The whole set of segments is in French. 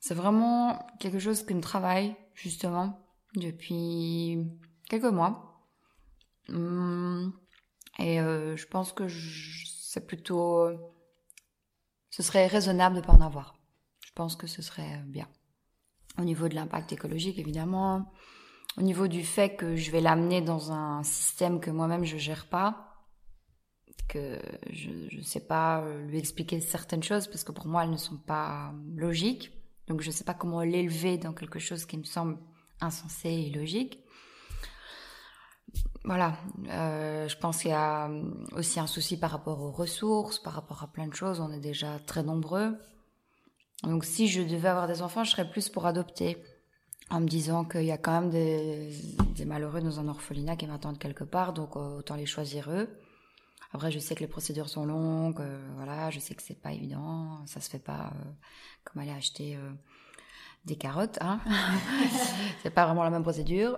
C'est vraiment quelque chose qui me travaille, justement, depuis quelques mois. Hum, et euh, je pense que c'est plutôt... Ce serait raisonnable de ne pas en avoir. Je pense que ce serait bien. Au niveau de l'impact écologique, évidemment. Au niveau du fait que je vais l'amener dans un système que moi-même je gère pas, que je ne sais pas euh, lui expliquer certaines choses parce que pour moi elles ne sont pas logiques. Donc je ne sais pas comment l'élever dans quelque chose qui me semble insensé et logique. Voilà, euh, je pense qu'il y a aussi un souci par rapport aux ressources, par rapport à plein de choses. On est déjà très nombreux. Donc si je devais avoir des enfants, je serais plus pour adopter, en me disant qu'il y a quand même des, des malheureux dans un orphelinat qui m'attendent quelque part, donc autant les choisir eux. Après, je sais que les procédures sont longues, euh, voilà, je sais que c'est pas évident, ça se fait pas euh, comme aller acheter euh, des carottes, hein. c'est pas vraiment la même procédure.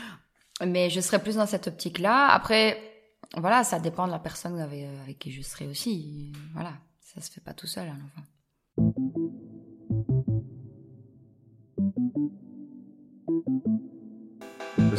Mais je serais plus dans cette optique-là. Après, voilà, ça dépend de la personne avec, avec qui je serai aussi. Voilà, ça se fait pas tout seul, un enfant.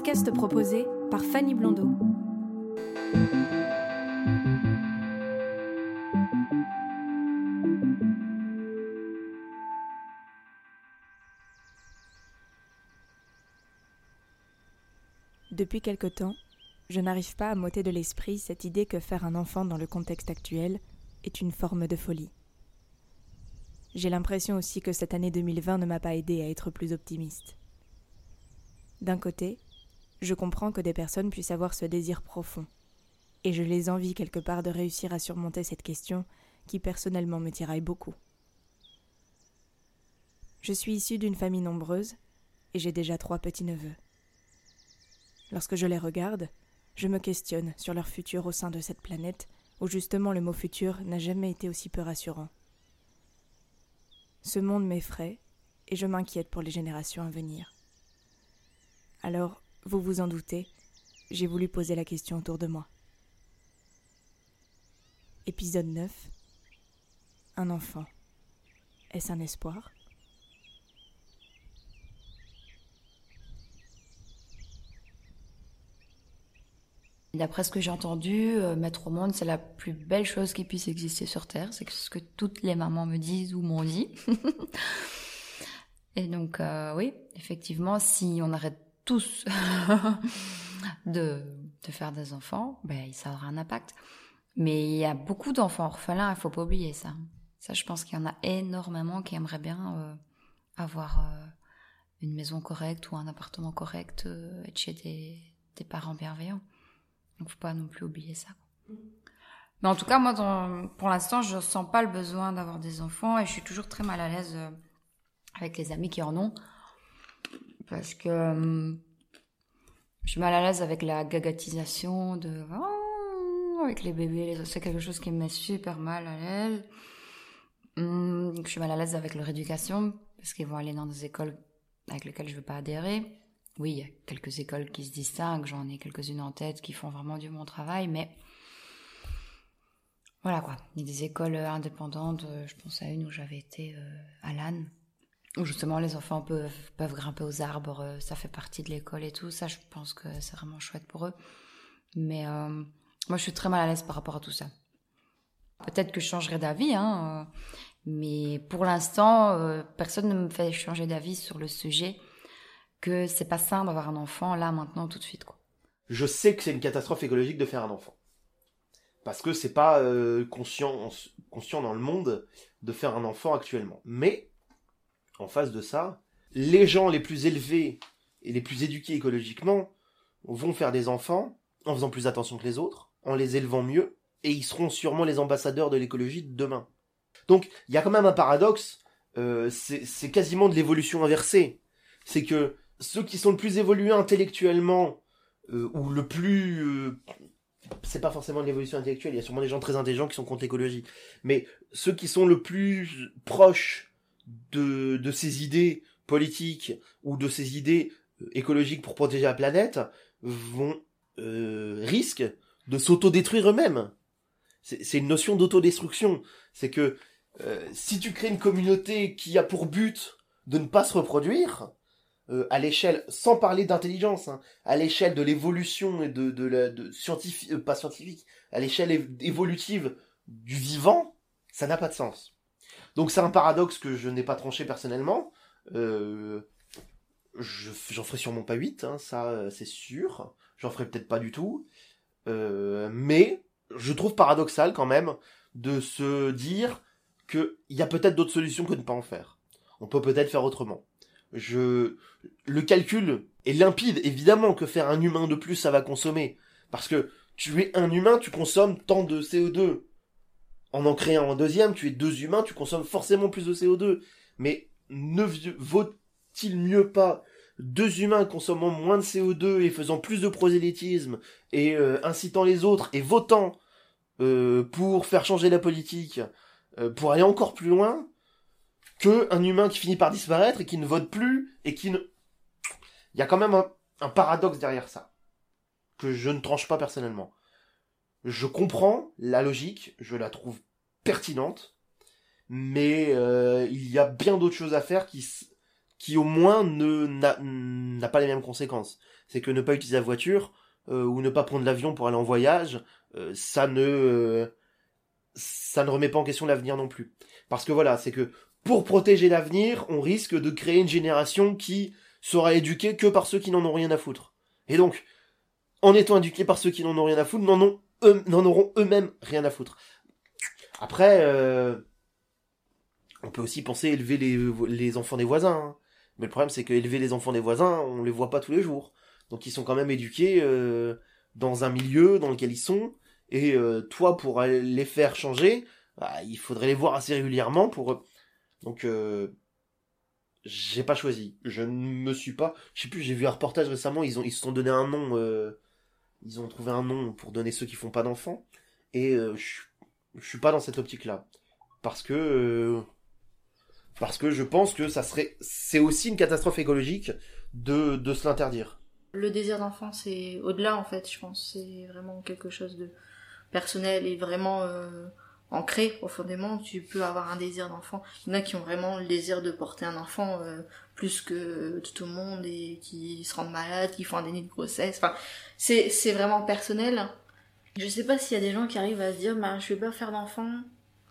Podcast proposé par Fanny Blondeau. Depuis quelque temps, je n'arrive pas à m'ôter de l'esprit cette idée que faire un enfant dans le contexte actuel est une forme de folie. J'ai l'impression aussi que cette année 2020 ne m'a pas aidé à être plus optimiste. D'un côté, je comprends que des personnes puissent avoir ce désir profond, et je les envie quelque part de réussir à surmonter cette question qui personnellement me tiraille beaucoup. Je suis issue d'une famille nombreuse, et j'ai déjà trois petits-neveux. Lorsque je les regarde, je me questionne sur leur futur au sein de cette planète où justement le mot futur n'a jamais été aussi peu rassurant. Ce monde m'effraie et je m'inquiète pour les générations à venir. Alors, vous vous en doutez, j'ai voulu poser la question autour de moi. Épisode 9 Un enfant. Est-ce un espoir? D'après ce que j'ai entendu, euh, mettre au monde, c'est la plus belle chose qui puisse exister sur Terre. C'est ce que toutes les mamans me disent ou m'ont dit. Et donc, euh, oui, effectivement, si on arrête de, de, faire des enfants, ben, ça aura un impact. Mais il y a beaucoup d'enfants orphelins, il faut pas oublier ça. Ça, je pense qu'il y en a énormément qui aimeraient bien euh, avoir euh, une maison correcte ou un appartement correct, euh, être chez des, parents bienveillants. Donc, faut pas non plus oublier ça. Mais en tout cas, moi, pour l'instant, je sens pas le besoin d'avoir des enfants et je suis toujours très mal à l'aise euh, avec les amis qui en ont parce que euh, je suis mal à l'aise avec la gagatisation de oh, avec les bébés. C'est quelque chose qui me met super mal à l'aise. Hum, je suis mal à l'aise avec leur éducation parce qu'ils vont aller dans des écoles avec lesquelles je veux pas adhérer. Oui, il y a quelques écoles qui se distinguent, j'en ai quelques-unes en tête qui font vraiment du bon travail, mais voilà quoi. Il y a des écoles indépendantes, je pense à une où j'avais été euh, à l'âne justement les enfants peuvent, grimper aux arbres, euh, ça fait partie de l'école et tout, ça je pense que c'est vraiment chouette pour eux. Mais euh, moi je suis très mal à l'aise par rapport à tout ça. Peut-être que je changerai d'avis, hein, euh, mais pour l'instant, personne ne me fait changer d'avis sur le sujet que c'est pas sain d'avoir un enfant là, maintenant, tout de suite. Je sais que c'est une catastrophe écologique de faire un enfant. Parce que c'est pas conscient, conscient dans le monde de faire un enfant actuellement. Mais en face de ça, les gens les plus élevés et les plus éduqués écologiquement vont faire des enfants en faisant plus attention que les autres, en les élevant mieux, et ils seront sûrement les ambassadeurs de l'écologie de demain. Donc, il y a quand même un paradoxe, euh, c'est quasiment de l'évolution inversée. C'est que ceux qui sont le plus évolués intellectuellement, euh, ou le plus... euh, c'est pas forcément de l'évolution intellectuelle, il y a sûrement des gens très intelligents qui sont contre l'écologie. Mais ceux qui sont le plus proches de, de ces idées politiques ou de ces idées euh, écologiques pour protéger la planète vont euh, risquent de s'autodétruire eux-mêmes. C'est une notion d'autodestruction. C'est que euh, si tu crées une communauté qui a pour but de ne pas se reproduire, euh, à l'échelle, sans parler d'intelligence, hein, à l'échelle de l'évolution et de, de la de scientifique, pas scientifique, à l'échelle évolutive du vivant, ça n'a pas de sens. Donc c'est un paradoxe que je n'ai pas tranché personnellement. Euh, je- J'en ferai sûrement pas 8, hein, ça euh, c'est sûr. J'en ferai peut-être pas du tout. Euh, mais je trouve paradoxal quand même de se dire qu'il y a peut-être d'autres solutions que de ne pas en faire. On peut peut-être faire autrement. Je, le calcul est limpide. Évidemment que faire un humain de plus, ça va consommer. Parce que tu es un humain, tu consommes tant de CO2. En en créant un deuxième, tu es deux humains, tu consommes forcément plus de CO2. Mais ne vaut-il mieux pas deux humains consommant moins de CO2 et faisant plus de prosélytisme et euh, incitant les autres et votant euh, pour faire changer la politique, euh, pour aller encore plus loin, que un humain qui finit par disparaître et qui ne vote plus et qui ne... Il y a quand même un paradoxe derrière ça, que je ne tranche pas personnellement. Je comprends la logique, je la trouve pertinente, mais euh, il y a bien d'autres choses à faire qui, qui au moins ne n'a pas les mêmes conséquences. C'est que ne pas utiliser la voiture euh, ou ne pas prendre l'avion pour aller en voyage, euh, ça ne euh, ça ne remet pas en question l'avenir non plus. Parce que voilà, c'est que pour protéger l'avenir, on risque de créer une génération qui sera éduquée que par ceux qui n'en ont rien à foutre. Et donc, en étant éduqués par ceux qui n'en ont rien à foutre, n'en ont eux- n'en auront eux-mêmes rien à foutre. Après, euh, on peut aussi penser élever les, enfants des voisins. hein. Mais le problème, c'est que élever les enfants des voisins, on les voit pas tous les jours. Donc ils sont quand même éduqués euh, dans un milieu dans lequel ils sont. Et euh, toi, pour les faire changer, bah, il faudrait les voir assez régulièrement pour. Donc, j'ai pas choisi. Je ne me suis pas. Je sais plus. J'ai vu un reportage récemment. Ils ils se sont donné un nom. Ils ont trouvé un nom pour donner ceux qui font pas d'enfants. Et euh, je suis pas dans cette optique-là parce que euh, parce que je pense que ça serait c'est aussi une catastrophe écologique de de se l'interdire. Le désir d'enfant, c'est au-delà en fait, je pense. C'est vraiment quelque chose de personnel et vraiment euh, ancré profondément. Tu peux avoir un désir d'enfant. Il y en a qui ont vraiment le désir de porter un enfant plus que tout le monde et qui se rendent malades, qui font un déni de grossesse. Enfin, c'est vraiment personnel. Je sais pas s'il y a des gens qui arrivent à se dire, ben, je vais pas faire d'enfant,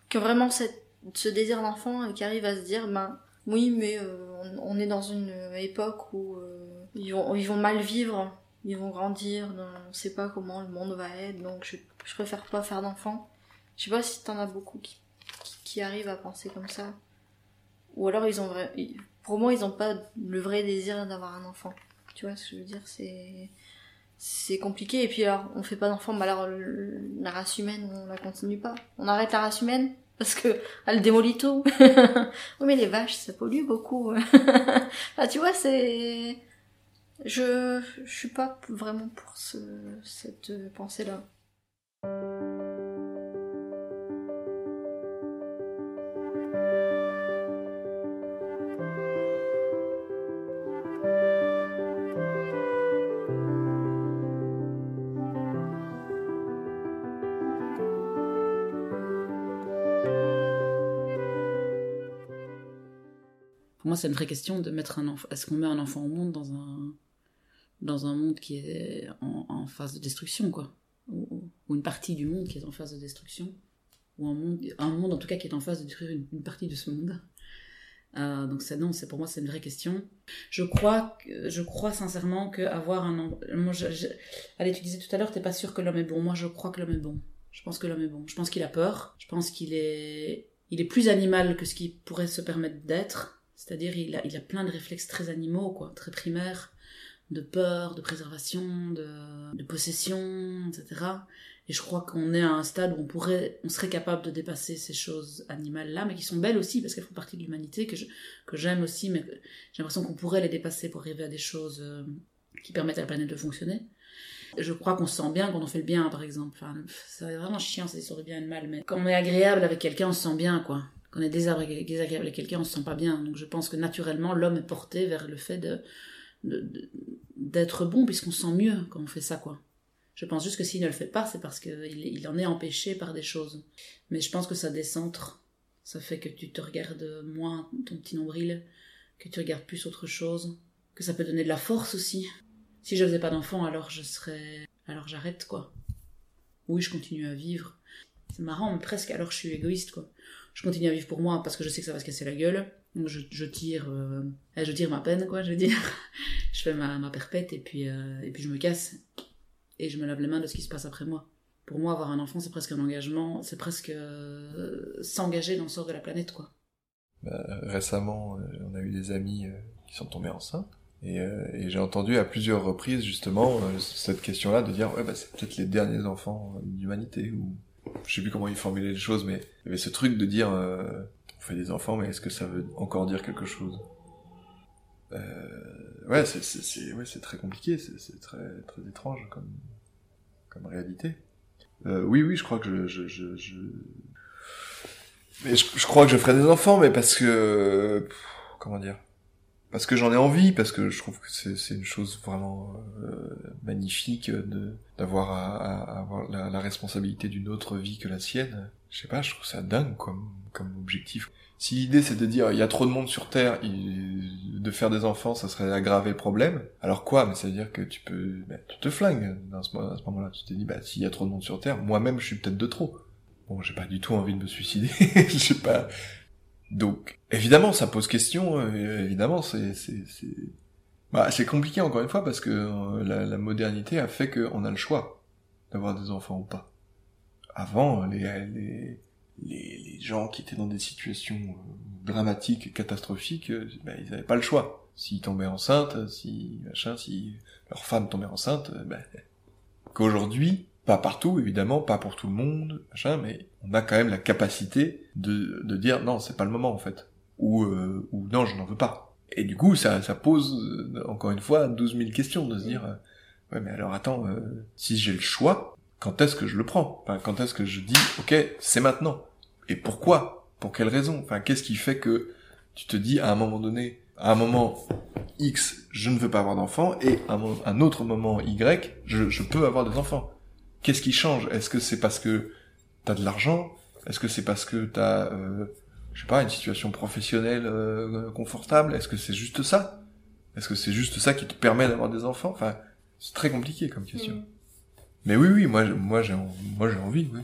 qui ont vraiment cette, ce désir d'enfant et qui arrivent à se dire, ben, oui, mais euh, on, est dans une époque où euh, ils, vont, ils vont mal vivre, ils vont grandir, on sait pas comment le monde va être, donc je, je préfère pas faire d'enfant. Je sais pas si t'en as beaucoup qui, qui, arrivent à penser comme ça. Ou alors ils ont vrai, ils- pour moi ils ont pas le vrai désir d'avoir un enfant. Tu vois ce que je veux dire, c'est c'est compliqué. Et puis alors on fait pas d'enfant mais alors la race humaine on la continue pas. On arrête la race humaine parce que elle démolit tout. Oui mais les vaches ça pollue beaucoup. Enfin, tu vois c'est je je suis pas vraiment pour ce, cette pensée là moi, c'est une vraie question de mettre un enfant. Est-ce qu'on met un enfant au monde dans un dans un monde qui est en, phase de destruction, quoi, ou, une partie du monde qui est en phase de destruction, ou un monde, un monde en tout cas qui est en phase de détruire une, partie de ce monde? Euh, donc c'est non, c'est pour moi c'est une vraie question. Je crois, je crois sincèrement que avoir un, moi, je, je- allez, tu disais tout à l'heure, t'es pas sûr que l'homme est bon. Moi, je crois que l'homme est bon. Je pense que l'homme est bon. Je pense qu'il a peur. Je pense qu'il est, il est plus animal que ce qu'il pourrait se permettre d'être. C'est-à-dire, il a, il a plein de réflexes très animaux, quoi, très primaires. de peur, de préservation, de, possession, etc. Et je crois qu'on est à un stade où on pourrait, on serait capable de dépasser ces choses animales-là, mais qui sont belles aussi parce qu'elles font partie de l'humanité, que que j'aime aussi, mais j'ai l'impression qu'on pourrait les dépasser pour arriver à des choses euh, qui permettent à la planète de fonctionner. Je crois qu'on se sent bien quand on fait le bien, par exemple. Enfin, c'est vraiment chiant ces histoires de bien et de mal, mais quand on est agréable avec quelqu'un, on se sent bien, quoi. Quand on est désagréable avec quelqu'un, on se sent pas bien. Donc je pense que naturellement, l'homme est porté vers le fait de, d'être bon, puisqu'on se sent mieux quand on fait ça, quoi. Je pense juste que s'il ne le fait pas, c'est parce qu'il il en est empêché par des choses. Mais je pense que ça décentre. Ça fait que tu te regardes moins ton petit nombril, que tu regardes plus autre chose, que ça peut donner de la force aussi. Si je faisais pas d'enfant, alors je serais. Alors j'arrête, quoi. Oui, je continue à vivre. C'est marrant, mais presque alors je suis égoïste. Je continue à vivre pour moi parce que je sais que ça va se casser la gueule. Donc je, tire. euh, eh, je tire ma peine, quoi, je veux dire. je fais ma, ma perpète et puis, euh, et puis je me casse. Et je me lave les mains de ce qui se passe après moi. Pour moi, avoir un enfant, c'est presque un engagement, c'est presque euh, s'engager dans le sort de la planète, quoi. Bah, récemment, on a eu des amis qui sont tombés enceintes. Et, j'ai entendu à plusieurs reprises justement cette question-là de dire ouais bah c'est peut-être les derniers enfants d'humanité ou je sais plus comment ils formulaient les choses mais il y avait ce truc de dire euh, on fait des enfants mais est-ce que ça veut encore dire quelque chose? Euh, ouais c'est c'est ouais très compliqué c'est très très étrange comme comme réalité. Euh, oui oui je crois que je je je, je... mais je, je crois que je ferai des enfants mais parce que pff, comment dire? Parce que j'en ai envie, parce que je trouve que c'est une chose vraiment euh, magnifique de d'avoir à, à- à avoir la, la responsabilité d'une autre vie que la sienne. Je sais pas, je trouve ça dingue comme comme objectif. Si l'idée c'est de dire il y a trop de monde sur Terre, il- de faire des enfants, ça serait aggraver le problème. Alors quoi Mais ça veut dire que tu peux, ben, tu te flingues dans ce, à ce moment-là. Tu te dis bah s'il y a trop de monde sur Terre, moi-même je suis peut-être de trop. Bon, j'ai pas du tout envie de me suicider. Je sais pas. Donc, évidemment, ça pose question. euh, évidemment, c'est c'est c'est bah, c'est compliqué encore une fois parce que euh, la, la modernité a fait qu'on a le choix d'avoir des enfants ou pas. Avant, les les les, les gens qui étaient dans des situations euh, dramatiques, catastrophiques, euh, bah, ils n'avaient pas le choix. S'ils tombaient enceintes, si machin, si leur femme tombait enceinte, euh, bah, qu'aujourd'hui, pas partout évidemment, pas pour tout le monde, machin, mais on a quand même la capacité de, de dire non, c'est pas le moment en fait, ou euh, ou non, je n'en veux pas. Et du coup, ça ça pose euh, encore une fois 12 000 questions de se dire euh, ouais mais alors attends, euh, si j'ai le choix, quand est-ce que je le prends? Quand est-ce que je dis ok, c'est maintenant? Et pourquoi? Pour quelle raison? Enfin, qu'est-ce qui fait que tu te dis à un moment donné, à un moment X, je ne veux pas avoir d'enfants, et à un autre moment Y, je, je peux avoir des enfants? Qu'est-ce qui change? Est-ce que c'est parce que t'as de l'argent? Est-ce que c'est parce que t'as, euh, je sais pas, une situation professionnelle euh, confortable? Est-ce que c'est juste ça? Est-ce que c'est juste ça qui te permet d'avoir des enfants? Enfin, c'est très compliqué comme question. Mm. Mais oui, oui, moi, moi, j'ai, moi, j'ai envie, oui.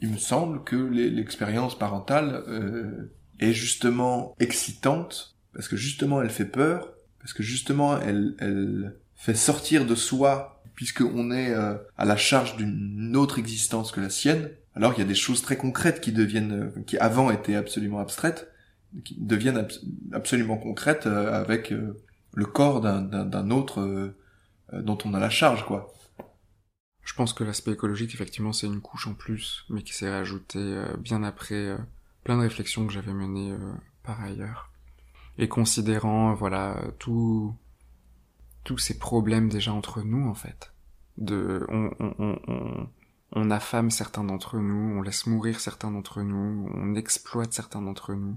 Il me semble que l'expérience parentale euh, est justement excitante parce que justement elle fait peur, parce que justement elle, elle fait sortir de soi, puisqu'on est euh, à la charge d'une autre existence que la sienne. Alors il y a des choses très concrètes qui deviennent, euh, qui avant étaient absolument abstraites, qui deviennent abs- absolument concrètes euh, avec euh, le corps d'un- autre euh, euh, dont on a la charge, quoi. Je pense que l'aspect écologique, effectivement, c'est une couche en plus, mais qui s'est rajoutée bien après plein de réflexions que j'avais menées par ailleurs. Et considérant, voilà, tout, tous ces problèmes déjà entre nous, en fait. De, on, on, on, on, affame certains d'entre nous, on laisse mourir certains d'entre nous, on exploite certains d'entre nous.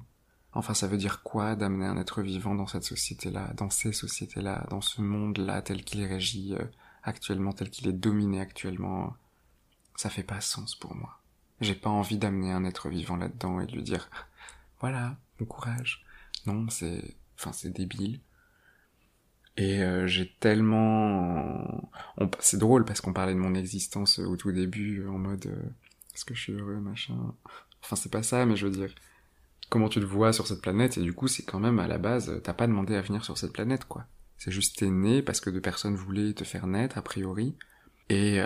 Enfin, ça veut dire quoi d'amener un être vivant dans cette société-là, dans ces sociétés-là, dans ce monde-là tel qu'il est euh, actuellement, tel qu'il est dominé actuellement, ça fait pas sens pour moi. J'ai pas envie d'amener un être vivant là-dedans et de lui dire, voilà, bon courage. Non, c'est, enfin, c'est débile. Et euh, j'ai tellement, on- c'est drôle parce qu'on parlait de mon existence euh, au tout début euh, en mode, est-ce que je suis heureux, machin. Enfin, c'est pas ça, mais je veux dire, comment tu te vois sur cette planète? Et du coup, c'est quand même à la base, t'as pas demandé à venir sur cette planète, quoi. C'est juste t'es né parce que deux personnes voulaient te faire naître, a priori. Et,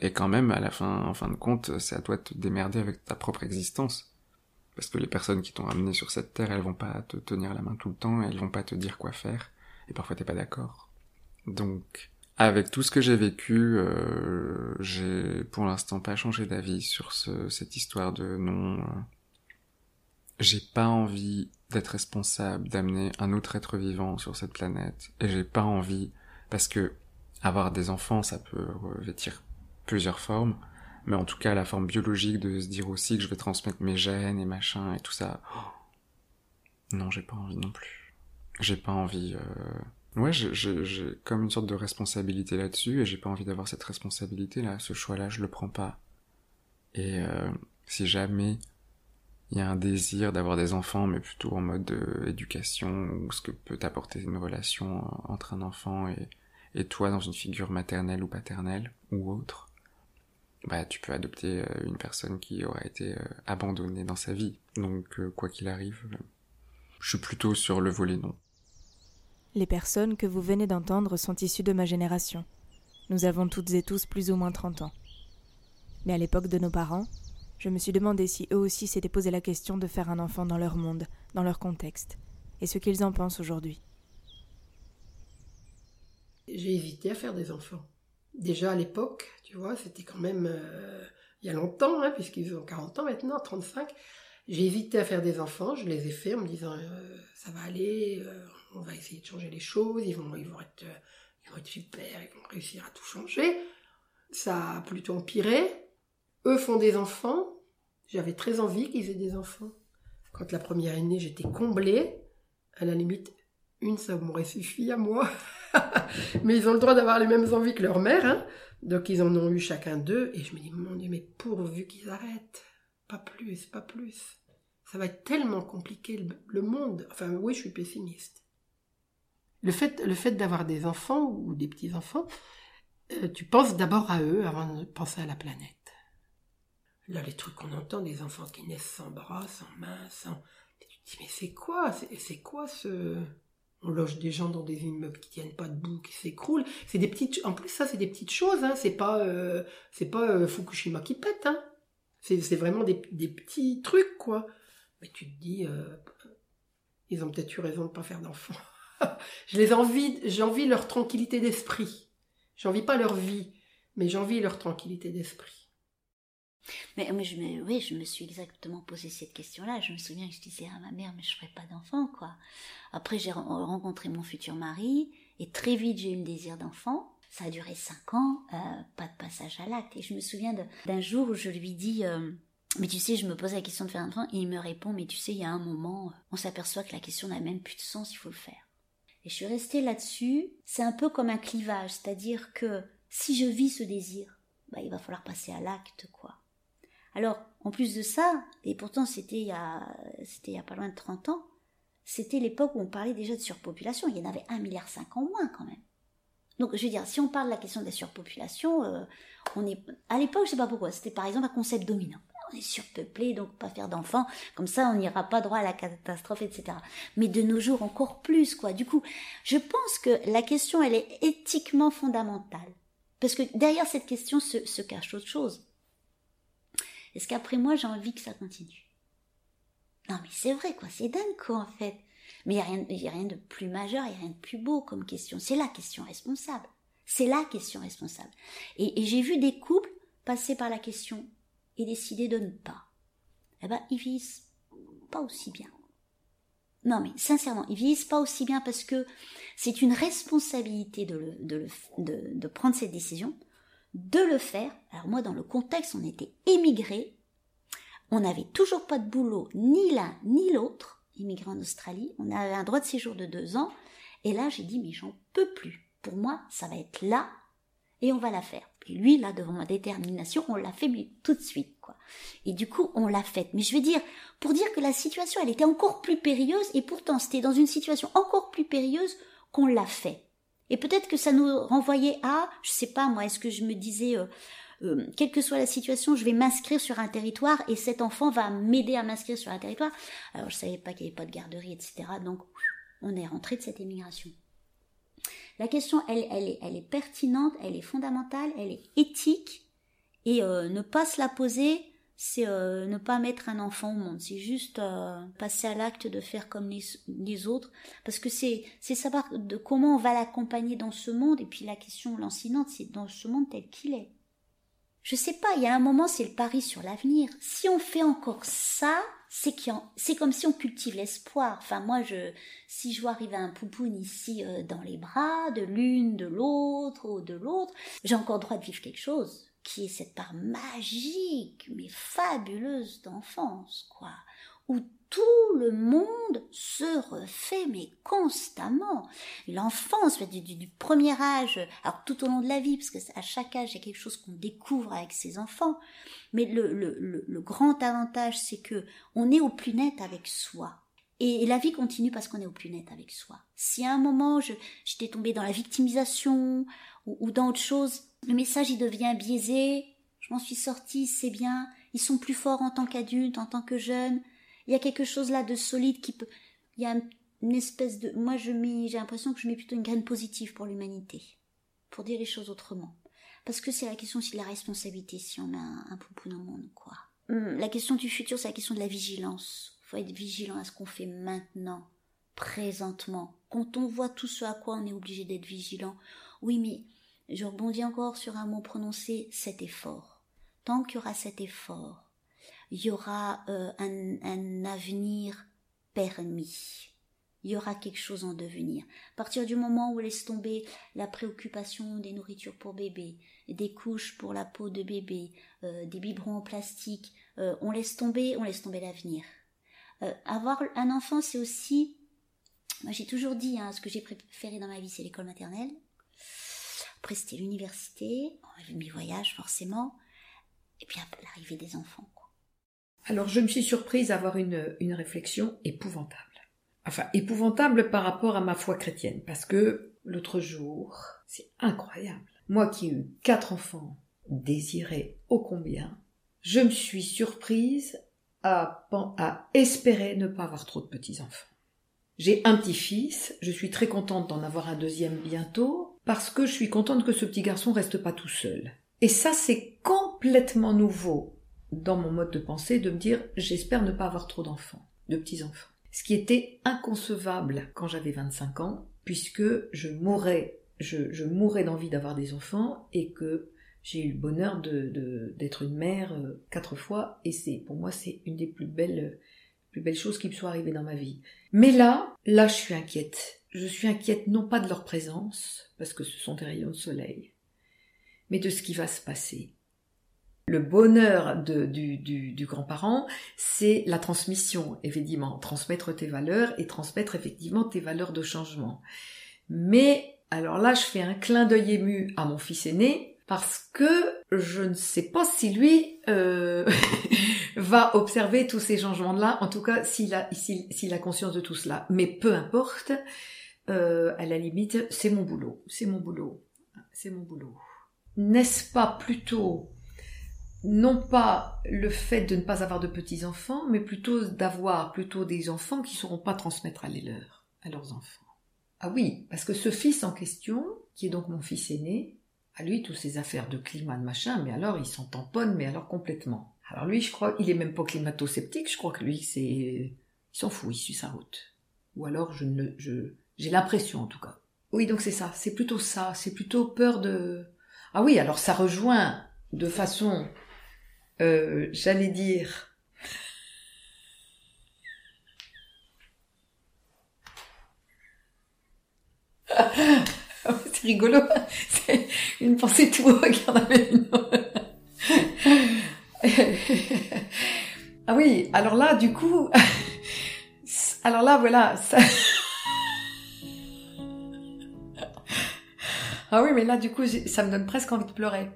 et quand même, à la fin, en fin de compte, c'est à toi de te démerder avec ta propre existence. Parce que les personnes qui t'ont amené sur cette terre, elles vont pas te tenir la main tout le temps, elles vont pas te dire quoi faire. Et parfois t'es pas d'accord. Donc, avec tout ce que j'ai vécu, euh, j'ai pour l'instant pas changé d'avis sur ce, cette histoire de non. Euh, j'ai pas envie d'être responsable d'amener un autre être vivant sur cette planète, et j'ai pas envie parce que avoir des enfants, ça peut revêtir plusieurs formes, mais en tout cas la forme biologique de se dire aussi que je vais transmettre mes gènes et machin et tout ça. Oh, non, j'ai pas envie non plus. J'ai pas envie. Euh... Ouais, j'ai comme une sorte de responsabilité là-dessus et j'ai pas envie d'avoir cette responsabilité là. Ce choix-là, je le prends pas. Et euh, si jamais il y a un désir d'avoir des enfants, mais plutôt en mode euh, éducation ou ce que peut apporter une relation entre un enfant et, et toi dans une figure maternelle ou paternelle ou autre, bah tu peux adopter euh, une personne qui aura été euh, abandonnée dans sa vie. Donc euh, quoi qu'il arrive, je suis plutôt sur le volet non. Les personnes que vous venez d'entendre sont issues de ma génération. Nous avons toutes et tous plus ou moins 30 ans. Mais à l'époque de nos parents, je me suis demandé si eux aussi s'étaient posé la question de faire un enfant dans leur monde, dans leur contexte, et ce qu'ils en pensent aujourd'hui. J'ai hésité à faire des enfants. Déjà à l'époque, tu vois, c'était quand même euh, il y a longtemps, hein, puisqu'ils ont 40 ans maintenant, 35. J'ai hésité à faire des enfants, je les ai faits en me disant euh, ça va aller, euh, on va essayer de changer les choses, ils vont, ils vont, être, ils vont être super, ils vont réussir à tout changer. Ça a plutôt empiré. Eux font des enfants. J'avais très envie qu'ils aient des enfants. Quand la première est née, j'étais comblée. À la limite, une, ça m'aurait suffi à moi. mais ils ont le droit d'avoir les mêmes envies que leur mère. Hein. Donc ils en ont eu chacun deux. Et je me dis, mon Dieu, mais pourvu qu'ils arrêtent. Pas plus, pas plus. Ça va être tellement compliqué le, monde. Enfin, oui, je suis pessimiste. Le fait, le fait d'avoir des enfants ou des petits-enfants, euh, tu penses d'abord à eux avant de penser à la planète. Là, les trucs qu'on entend, des enfants qui naissent sans bras, sans mains, sans... tu te dis, mais c'est quoi? C'est quoi ce on loge des gens dans des immeubles qui tiennent pas debout, qui s'écroulent. C'est des petites, en plus ça c'est des petites choses, hein. C'est pas, euh, c'est pas euh, Fukushima qui pète, hein. C'est, vraiment des, petits trucs quoi. Mais tu te dis, euh, ils ont peut-être eu raison de pas faire d'enfants. je les envie, j'envie leur tranquillité d'esprit. J'envie pas leur vie, mais j'envie leur tranquillité d'esprit. Mais, oui, je me suis exactement posé cette question-là. Je me souviens que je disais à ma mère, mais je ferai pas d'enfant, quoi. Après, j'ai rencontré mon futur mari, et très vite, j'ai eu le désir d'enfant. Ça a duré cinq ans, euh, pas de passage à l'acte. Et je me souviens d'un jour où je lui dis, euh, mais tu sais, je me pose la question de faire un enfant, et il me répond, mais tu sais, il y a un moment, on s'aperçoit que la question n'a même plus de sens, il faut le faire. Et je suis restée là-dessus. C'est un peu comme un clivage, c'est-à-dire que si je vis ce désir, bah, il va falloir passer à l'acte, quoi. Alors, en plus de ça, et pourtant c'était il y a, c'était il y a pas loin de 30 ans, c'était l'époque où on parlait déjà de surpopulation. Il y en avait 1,5 milliard en moins quand même. Donc, je veux dire, si on parle de la question de la surpopulation, euh, on est, à l'époque, je sais pas pourquoi, c'était par exemple un concept dominant. On est surpeuplé, donc pas faire d'enfants, comme ça on n'ira pas droit à la catastrophe, etc. Mais de nos jours encore plus, quoi. Du coup, je pense que la question, elle est éthiquement fondamentale. Parce que derrière cette question se, se cache autre chose. Est-ce qu'après moi, j'ai envie que ça continue? Non, mais c'est vrai, quoi, c'est dingue, quoi, en fait. Mais il n'y a, rien de plus majeur, il n'y a rien de plus beau comme question. C'est la question responsable. C'est la question responsable. Et, j'ai vu des couples passer par la question et décider de ne pas. Eh ben, ils vieillissent pas aussi bien. Non, mais sincèrement, ils vieillissent pas aussi bien parce que c'est une responsabilité de, de, de prendre cette décision de le faire. Alors moi, dans le contexte, on était émigrés. On n'avait toujours pas de boulot, ni l'un ni l'autre, immigrés en Australie. On avait un droit de séjour de deux ans. Et là, j'ai dit, mais j'en peux plus. Pour moi, ça va être là et on va la faire. Et lui, là, devant ma détermination, on l'a fait, tout de suite, quoi. Et du coup, on l'a faite. Mais je veux dire, pour dire que la situation, elle était encore plus périlleuse, et pourtant, c'était dans une situation encore plus périlleuse qu'on l'a fait. Et peut-être que ça nous renvoyait à, je sais pas moi, est-ce que je me disais, euh, euh, quelle que soit la situation, je vais m'inscrire sur un territoire et cet enfant va m'aider à m'inscrire sur un territoire. Alors je savais pas qu'il n'y avait pas de garderie, etc. Donc on est rentré de cette émigration. La question, elle, est, pertinente, elle est fondamentale, elle est éthique et euh, ne pas se la poser c'est euh, ne pas mettre un enfant au monde, c'est juste passer à l'acte de faire comme les, autres, parce que c'est c'est savoir de comment on va l'accompagner dans ce monde, et puis la question lancinante, c'est dans ce monde tel qu'il est. Je sais pas, il y a un moment, c'est le pari sur l'avenir. Si on fait encore ça, c'est comme si on cultive l'espoir. Enfin, moi, je, si je vois arriver un poupoune ici euh, dans les bras, de l'une, de l'autre, ou de l'autre, j'ai encore droit de vivre quelque chose qui est cette part magique, mais fabuleuse d'enfance, quoi, où tout le monde se refait, mais constamment. L'enfance, du, du, premier âge, alors tout au long de la vie, parce qu'à chaque âge, il y a quelque chose qu'on découvre avec ses enfants, mais le, grand avantage, c'est que on est au plus net avec soi. Et, la vie continue parce qu'on est au plus net avec soi. Si à un moment, j'étais tombée dans la victimisation ou, ou dans autre chose, le message il devient biaisé, je m'en suis sortie, c'est bien, ils sont plus forts en tant qu'adultes, en tant que jeunes, il y a quelque chose là de solide qui peut. Il y a une espèce de. Moi, je mets, j'ai l'impression que je mets plutôt une graine positive pour l'humanité, pour dire les choses autrement. Parce que c'est la question aussi de la responsabilité si on a un, un poupou dans le monde, quoi. Hum, la question du futur, c'est la question de la vigilance. Il faut être vigilant à ce qu'on fait maintenant, présentement. Quand on voit tout ce à quoi on est obligé d'être vigilant, oui, mais je rebondis encore sur un mot prononcé, cet effort. Tant qu'il y aura cet effort, il y aura euh, un, avenir permis. Il y aura quelque chose en devenir. À partir du moment où on laisse tomber la préoccupation des nourritures pour bébé, des couches pour la peau de bébé, euh, des biberons en plastique, euh, on laisse tomber, on laisse tomber l'avenir. avoir un enfant, c'est aussi, moi j'ai toujours dit, hein, ce que j'ai préféré dans ma vie, c'est l'école maternelle. Après c'était l'université, mes voyages forcément, et puis l'arrivée des enfants. Alors je me suis surprise à avoir une, une réflexion épouvantable. Enfin, épouvantable par rapport à ma foi chrétienne, parce que l'autre jour, c'est incroyable. Moi qui ai eu quatre enfants désirés ô combien, je me suis surprise à, à espérer ne pas avoir trop de petits-enfants. J'ai un petit-fils, je suis très contente d'en avoir un deuxième bientôt, parce que je suis contente que ce petit garçon reste pas tout seul. Et ça, c'est complètement nouveau dans mon mode de pensée de me dire j'espère ne pas avoir trop d'enfants, de petits-enfants. Ce qui était inconcevable quand j'avais 25 ans, puisque je mourrais, je, mourrais d'envie d'avoir des enfants et que j'ai eu le bonheur de, d'être une mère euh, quatre fois et c'est pour moi c'est une des plus belles plus belles choses qui me soient arrivées dans ma vie. Mais là, là je suis inquiète. Je suis inquiète non pas de leur présence parce que ce sont des rayons de soleil, mais de ce qui va se passer. Le bonheur du, grand-parent, c'est la transmission, effectivement, transmettre tes valeurs et transmettre effectivement tes valeurs de changement. Mais alors là, je fais un clin d'œil ému à mon fils aîné parce que je ne sais pas si lui euh, va observer tous ces changements-là, en tout cas s'il a, a conscience de tout cela. Mais peu importe, euh, à la limite, c'est mon boulot, c'est mon boulot, c'est mon boulot. N'est-ce pas plutôt non pas le fait de ne pas avoir de petits-enfants, mais plutôt d'avoir plutôt des enfants qui ne sauront pas transmettre à, les leurs, à leurs enfants. Ah oui, parce que ce fils en question, qui est donc mon fils aîné, à lui, toutes ces affaires de climat, de machin, mais alors il s'en tamponne, mais alors complètement. Alors lui, je crois, il est même pas climato-sceptique, je crois que lui, c'est, il s'en fout, il suit sa route. Ou alors, je ne, je, j'ai l'impression, en tout cas. Oui, donc c'est ça, c'est plutôt ça, c'est plutôt peur de, ah oui, alors ça rejoint de façon euh, j'allais dire c'est rigolo, c'est une pensée tout regarde une ah oui, alors là, du coup, alors là, voilà, ça... Ah oui, mais là, du coup, ça me donne presque envie de pleurer.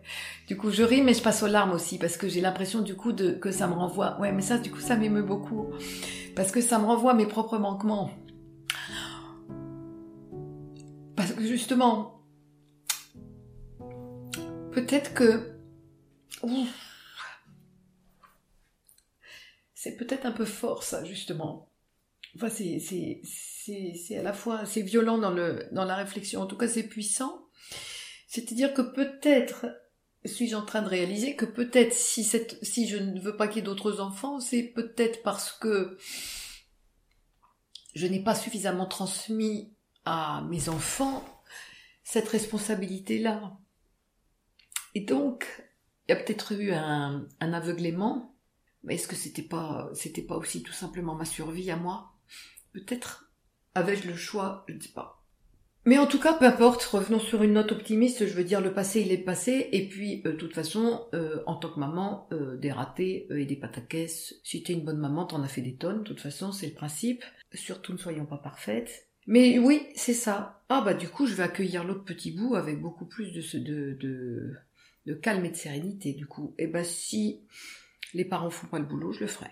Du coup, je ris, mais je passe aux larmes aussi, parce que j'ai l'impression, du coup, de, que ça me renvoie. Ouais, mais ça, du coup, ça m'émeut beaucoup. Parce que ça me renvoie à mes propres manquements. Parce que justement, peut-être que... C'est peut-être un peu fort, ça, justement. Enfin, c'est à la fois, c'est violent dans, le, dans la réflexion. En tout cas, c'est puissant. C'est-à-dire que peut-être suis-je en train de réaliser que peut-être si, je ne veux pas qu'il y ait d'autres enfants, c'est peut-être parce que je n'ai pas suffisamment transmis à mes enfants cette responsabilité-là. Et donc, il y a peut-être eu un, aveuglément. Est-ce que c'était pas, pas aussi tout simplement ma survie à moi? Peut-être avais-je le choix, je ne sais pas. Mais en tout cas, peu importe, revenons sur une note optimiste, je veux dire le passé il est passé, et puis euh, de toute façon, euh, en tant que maman, euh, des ratés et des pataquès, si t'es une bonne maman, t'en as fait des tonnes, de toute façon, c'est le principe, surtout ne soyons pas parfaites. Mais oui, c'est ça. Ah bah du coup, je vais accueillir l'autre petit bout avec beaucoup plus de, calme et de sérénité, du coup. Et bah si les parents font pas le boulot, je le ferai.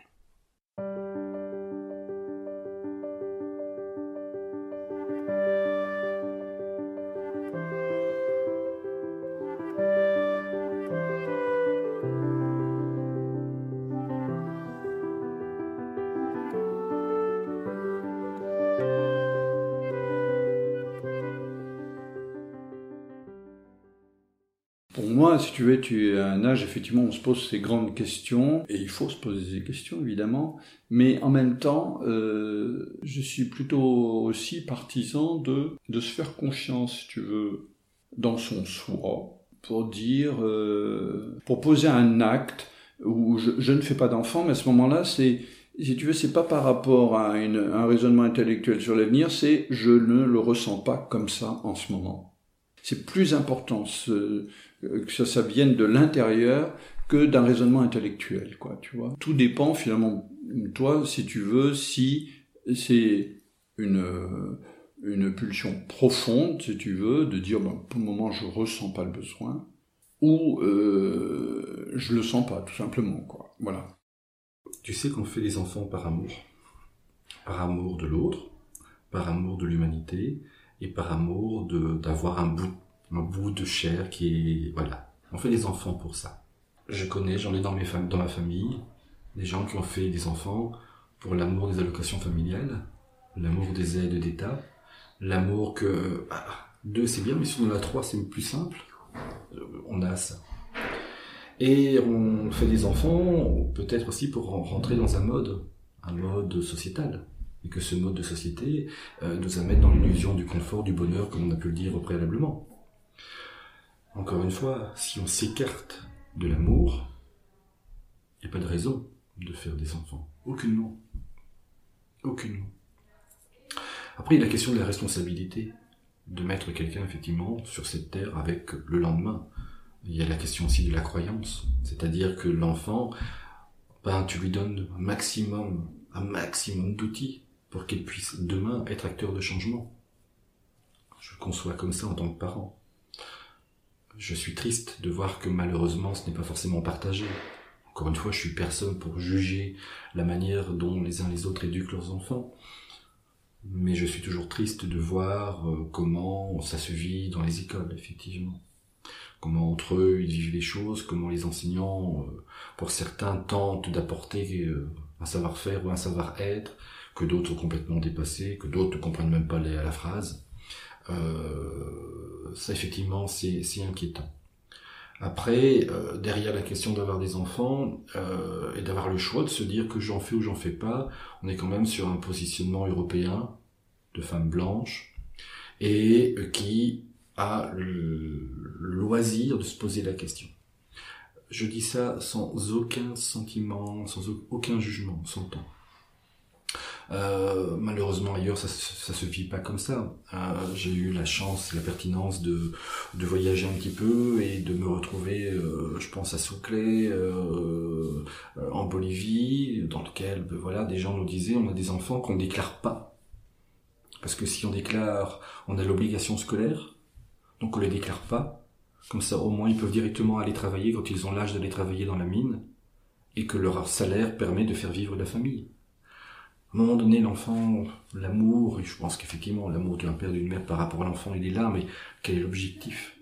Si tu veux, tu à un âge, effectivement, on se pose ces grandes questions, et il faut se poser des questions, évidemment, mais en même temps, euh, je suis plutôt aussi partisan de, de se faire confiance, si tu veux, dans son soi, pour dire, euh, pour poser un acte où je, ne fais pas d'enfant, mais à ce moment-là, c'est, si tu veux, c'est pas par rapport à un raisonnement intellectuel sur l'avenir, c'est je ne le ressens pas comme ça en ce moment. C'est plus important ce, que ça, vienne de l'intérieur que d'un raisonnement intellectuel, quoi, tu vois. Tout dépend finalement, toi, si tu veux, si c'est une une pulsion profonde, si tu veux, de dire, ben, pour le moment, je ressens pas le besoin, ou euh, je le sens pas, tout simplement, quoi. Voilà. Tu sais qu'on fait les enfants par amour, par amour de l'autre, par amour de l'humanité, et par amour d'avoir un bout un bout de chair qui est voilà. On fait des enfants pour ça. Je connais j'en ai dans mes dans ma famille des gens qui ont fait des enfants pour l'amour des allocations familiales l'amour des aides d'État l'amour que ah, deux c'est bien mais si on en a trois c'est plus simple. Euh, on a ça. Et on fait des enfants peut-être aussi pour rentrer dans un mode un mode sociétal et que ce mode de société euh, nous amène dans l'illusion du confort, du bonheur, comme on a pu le dire préalablement. Encore une fois, si on s'écarte de l'amour, il n'y a pas de raison de faire des enfants. Aucunement. Aucunement. Après, il y a la question de la responsabilité, de mettre quelqu'un effectivement sur cette terre avec le lendemain. Il y a la question aussi de la croyance, c'est-à-dire que l'enfant, ben, tu lui donnes un maximum, un maximum d'outils pour qu'il puisse demain être acteur de changement. Je le conçois comme ça en tant que parent. Je suis triste de voir que malheureusement ce n'est pas forcément partagé. Encore une fois, je suis personne pour juger la manière dont les uns les autres éduquent leurs enfants. Mais je suis toujours triste de voir euh, comment ça se vit dans les écoles, effectivement. Comment entre eux ils vivent les choses, comment les enseignants, euh, pour certains, tentent d'apporter euh, un savoir-faire ou un savoir-être, que d'autres sont complètement dépassés, que d'autres ne comprennent même pas la phrase. Euh, ça effectivement c'est inquiétant. Après, euh, derrière la question d'avoir des enfants euh, et d'avoir le choix de se dire que j'en fais ou j'en fais pas, on est quand même sur un positionnement européen de femmes blanches et qui a le loisir de se poser la question. Je dis ça sans aucun sentiment, sans aucun jugement, sans temps. Euh, malheureusement ailleurs ça, ça se vit pas comme ça. Euh, j'ai eu la chance la pertinence de, de voyager un petit peu et de me retrouver, euh, je pense à Souclé, euh, en Bolivie, dans lequel ben, voilà des gens nous disaient on a des enfants qu'on déclare pas parce que si on déclare, on a l'obligation scolaire, donc on les déclare pas. Comme ça au moins ils peuvent directement aller travailler quand ils ont l'âge d'aller travailler dans la mine et que leur salaire permet de faire vivre la famille. À un moment donné, l'enfant, l'amour, et je pense qu'effectivement, l'amour d'un père et d'une mère par rapport à l'enfant, il est là, mais quel est l'objectif?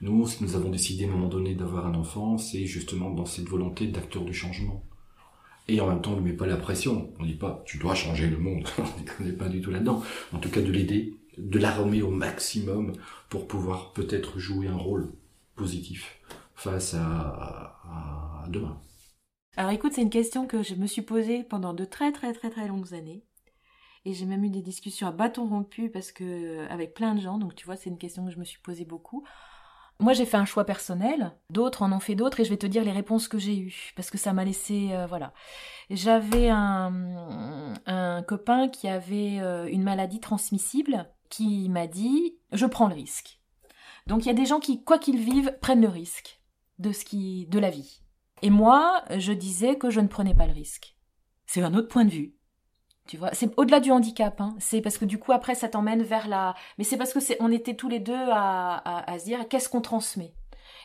Nous, si nous avons décidé à un moment donné d'avoir un enfant, c'est justement dans cette volonté d'acteur du changement. Et en même temps, on ne met pas la pression. On ne dit pas, tu dois changer le monde. on n'est pas du tout là-dedans. En tout cas, de l'aider, de l'armer au maximum pour pouvoir peut-être jouer un rôle positif face à, à demain. Alors écoute, c'est une question que je me suis posée pendant de très très très très longues années. Et j'ai même eu des discussions à bâton rompu parce que avec plein de gens, donc tu vois, c'est une question que je me suis posée beaucoup. Moi, j'ai fait un choix personnel, d'autres en ont fait d'autres, et je vais te dire les réponses que j'ai eues, parce que ça m'a laissé, euh, voilà. J'avais un, un copain qui avait euh, une maladie transmissible, qui m'a dit, je prends le risque. Donc il y a des gens qui, quoi qu'ils vivent, prennent le risque de ce qui, de la vie. Et moi, je disais que je ne prenais pas le risque. C'est un autre point de vue. Tu vois, c'est au-delà du handicap. Hein. C'est parce que du coup après ça t'emmène vers la. Mais c'est parce que on était tous les deux à se dire qu'est-ce qu'on transmet?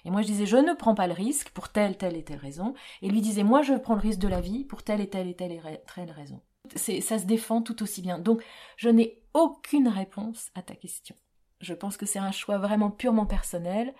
Et moi je disais je ne prends pas le risque pour telle telle et telle raison. Et lui disait moi je prends le risque de la vie pour telle et telle et telle et telle raison. C'est ça se défend tout aussi bien. Donc je n'ai aucune réponse à ta question. Je pense que c'est un choix vraiment purement personnel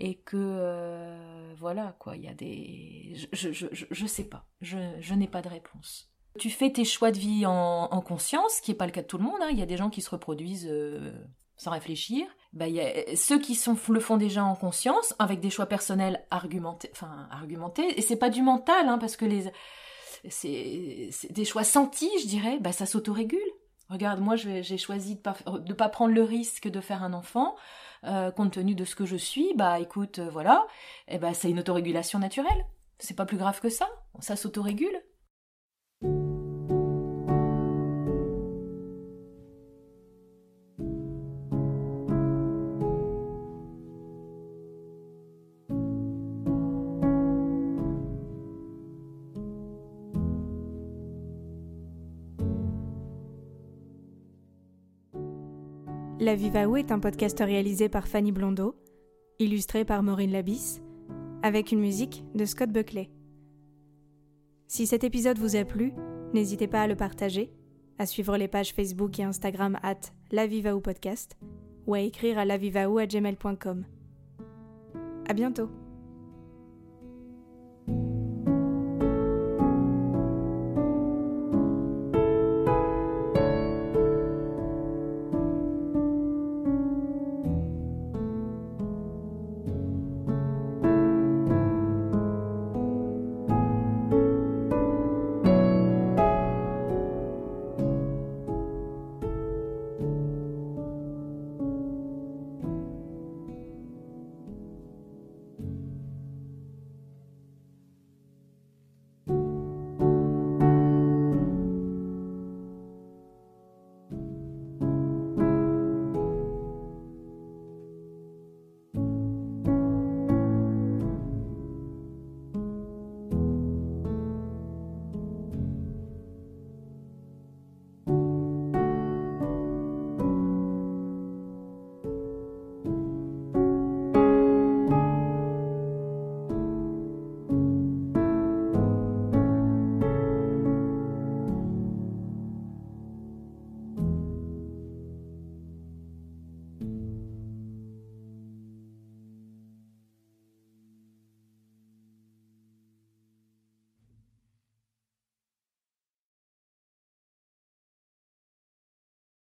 et que euh, voilà quoi. Il y a des je je je, je sais pas. Je je n'ai pas de réponse. Tu fais tes choix de vie en, en conscience, ce qui n'est pas le cas de tout le monde. Hein. Il y a des gens qui se reproduisent euh, sans réfléchir. Bah, y a ceux qui sont, le font déjà en conscience, avec des choix personnels argumentés. Enfin, argumentés. Et c'est pas du mental, hein, parce que les, c'est, des choix sentis, je dirais. Bah, ça s'autorégule. Regarde, moi, j'ai choisi de pas, de pas prendre le risque de faire un enfant. Euh, compte tenu de ce que je suis, bah écoute, euh, voilà, et eh bah, c'est une autorégulation naturelle. C'est pas plus grave que ça, ça s'autorégule. La Viva est un podcast réalisé par Fanny Blondeau, illustré par Maureen Labisse, avec une musique de Scott Buckley. Si cet épisode vous a plu, n'hésitez pas à le partager, à suivre les pages Facebook et Instagram at podcast ou à écrire à lavivaou à gmail.com. À bientôt!